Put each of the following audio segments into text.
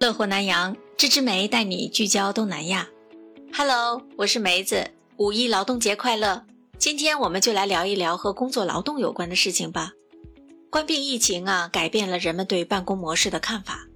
乐活南洋，芝芝梅带你聚焦东南亚。Hello，我是梅子，五一劳动节快乐！今天我们就来聊一聊和工作劳动有关的事情吧。关闭疫情啊，改变了人们对办公模式的看法。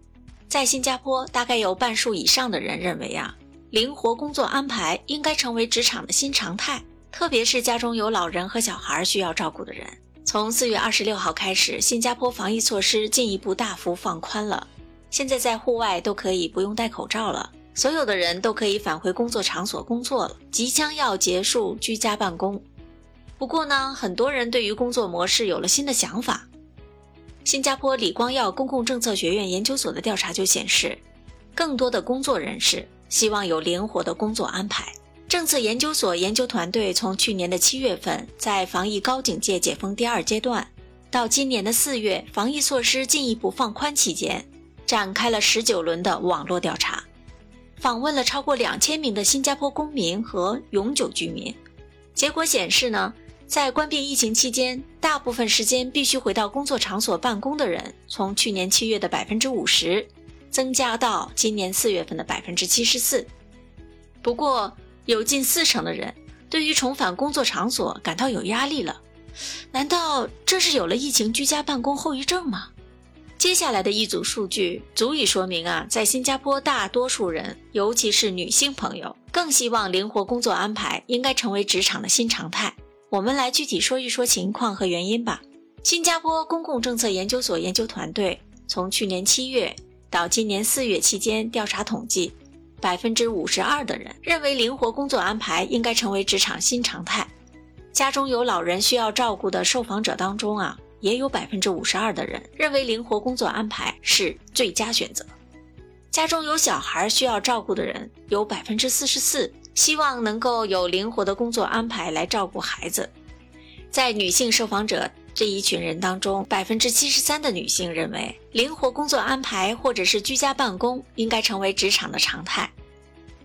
在新加坡，大概有半数以上的人认为啊，灵活工作安排应该成为职场的新常态，特别是家中有老人和小孩需要照顾的人。从四月二十六号开始，新加坡防疫措施进一步大幅放宽了。现在在户外都可以不用戴口罩了，所有的人都可以返回工作场所工作了，即将要结束居家办公。不过呢，很多人对于工作模式有了新的想法。新加坡李光耀公共政策学院研究所的调查就显示，更多的工作人士希望有灵活的工作安排。政策研究所研究团队从去年的七月份，在防疫高警戒解封第二阶段，到今年的四月，防疫措施进一步放宽期间。展开了十九轮的网络调查，访问了超过两千名的新加坡公民和永久居民。结果显示呢，在关闭疫情期间，大部分时间必须回到工作场所办公的人，从去年七月的百分之五十，增加到今年四月份的百分之七十四。不过，有近四成的人对于重返工作场所感到有压力了。难道这是有了疫情居家办公后遗症吗？接下来的一组数据足以说明啊，在新加坡，大多数人，尤其是女性朋友，更希望灵活工作安排应该成为职场的新常态。我们来具体说一说情况和原因吧。新加坡公共政策研究所研究团队从去年七月到今年四月期间调查统计，百分之五十二的人认为灵活工作安排应该成为职场新常态。家中有老人需要照顾的受访者当中啊。也有百分之五十二的人认为灵活工作安排是最佳选择。家中有小孩需要照顾的人有百分之四十四希望能够有灵活的工作安排来照顾孩子。在女性受访者这一群人当中，百分之七十三的女性认为灵活工作安排或者是居家办公应该成为职场的常态。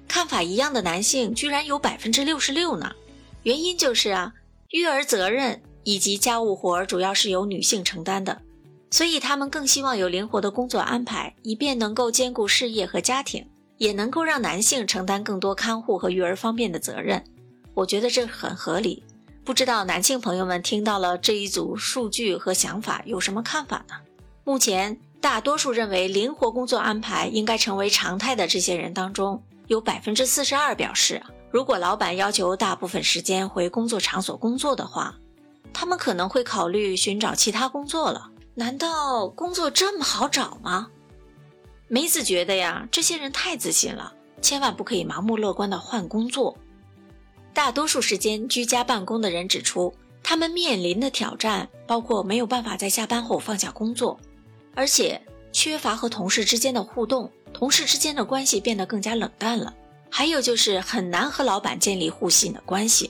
看法一样的男性居然有百分之六十六呢。原因就是啊，育儿责任。以及家务活主要是由女性承担的，所以他们更希望有灵活的工作安排，以便能够兼顾事业和家庭，也能够让男性承担更多看护和育儿方面的责任。我觉得这很合理。不知道男性朋友们听到了这一组数据和想法有什么看法呢？目前大多数认为灵活工作安排应该成为常态的这些人当中，有百分之四十二表示，如果老板要求大部分时间回工作场所工作的话。他们可能会考虑寻找其他工作了。难道工作这么好找吗？梅子觉得呀，这些人太自信了，千万不可以盲目乐观的换工作。大多数时间居家办公的人指出，他们面临的挑战包括没有办法在下班后放下工作，而且缺乏和同事之间的互动，同事之间的关系变得更加冷淡了。还有就是很难和老板建立互信的关系。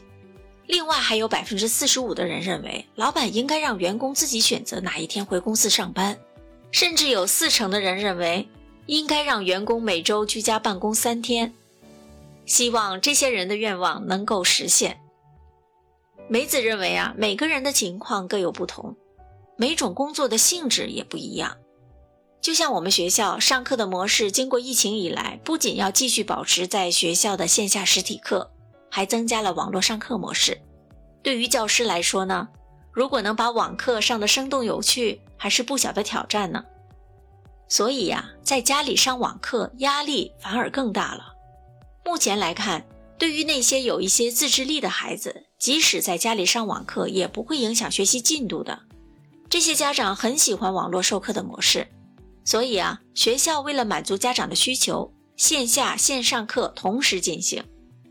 另外还有百分之四十五的人认为，老板应该让员工自己选择哪一天回公司上班，甚至有四成的人认为应该让员工每周居家办公三天。希望这些人的愿望能够实现。梅子认为啊，每个人的情况各有不同，每种工作的性质也不一样。就像我们学校上课的模式，经过疫情以来，不仅要继续保持在学校的线下实体课。还增加了网络上课模式。对于教师来说呢，如果能把网课上的生动有趣，还是不小的挑战呢。所以呀，在家里上网课压力反而更大了。目前来看，对于那些有一些自制力的孩子，即使在家里上网课也不会影响学习进度的。这些家长很喜欢网络授课的模式，所以啊，学校为了满足家长的需求，线下线上课同时进行。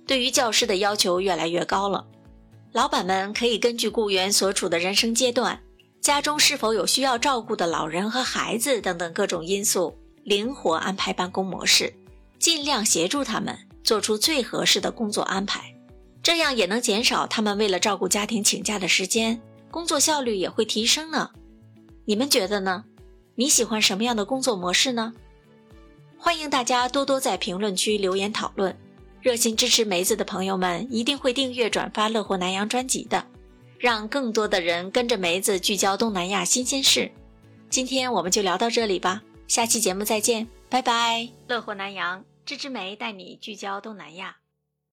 对于教师的要求越来越高了，老板们可以根据雇员所处的人生阶段、家中是否有需要照顾的老人和孩子等等各种因素，灵活安排办公模式，尽量协助他们做出最合适的工作安排，这样也能减少他们为了照顾家庭请假的时间，工作效率也会提升呢。你们觉得呢？你喜欢什么样的工作模式呢？欢迎大家多多在评论区留言讨论。热心支持梅子的朋友们一定会订阅转发《乐活南洋》专辑的，让更多的人跟着梅子聚焦东南亚新鲜事。今天我们就聊到这里吧，下期节目再见。拜拜。乐活南洋，芝芝梅带你聚焦东南亚。